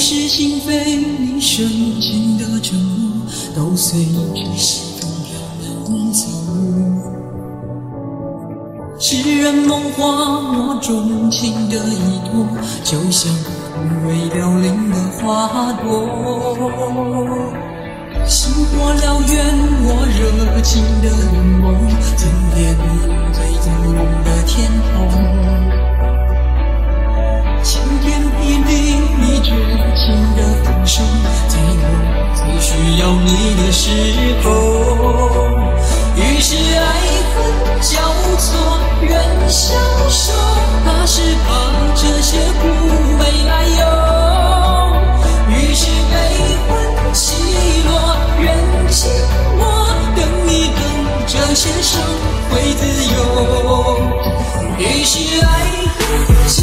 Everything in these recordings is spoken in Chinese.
是心非，你深情的沉默，都随着西风飘飘走。痴人梦话，我钟情的依托，就像枯萎凋零的花朵。星火燎原，我在我最需要你的时候。于是爱恨交错，人消瘦，怕是怕这些苦没来由。于是悲欢起落，人寂寞，等一等这些伤会自由。于是爱恨交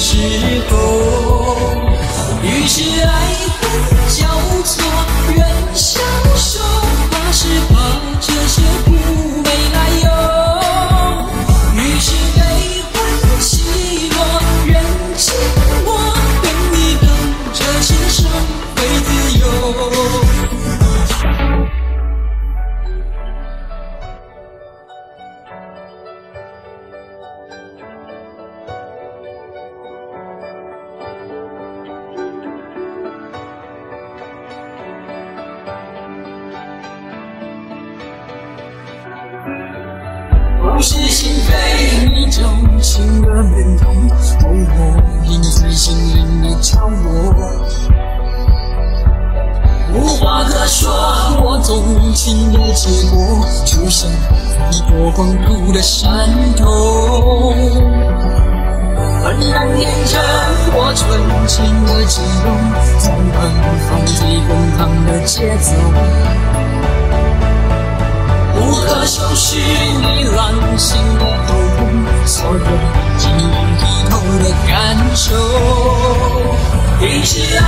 时候。于是爱是心扉你旧情的面孔，透过影子心灵的角落。无话可说，我纵情的结果，就像一朵光秃的山头。浑然天成，我纯情的悸动，在奔放最滚烫的节奏。无可收拾心的痛，所有晶莹剔透的感受。一起爱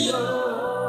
your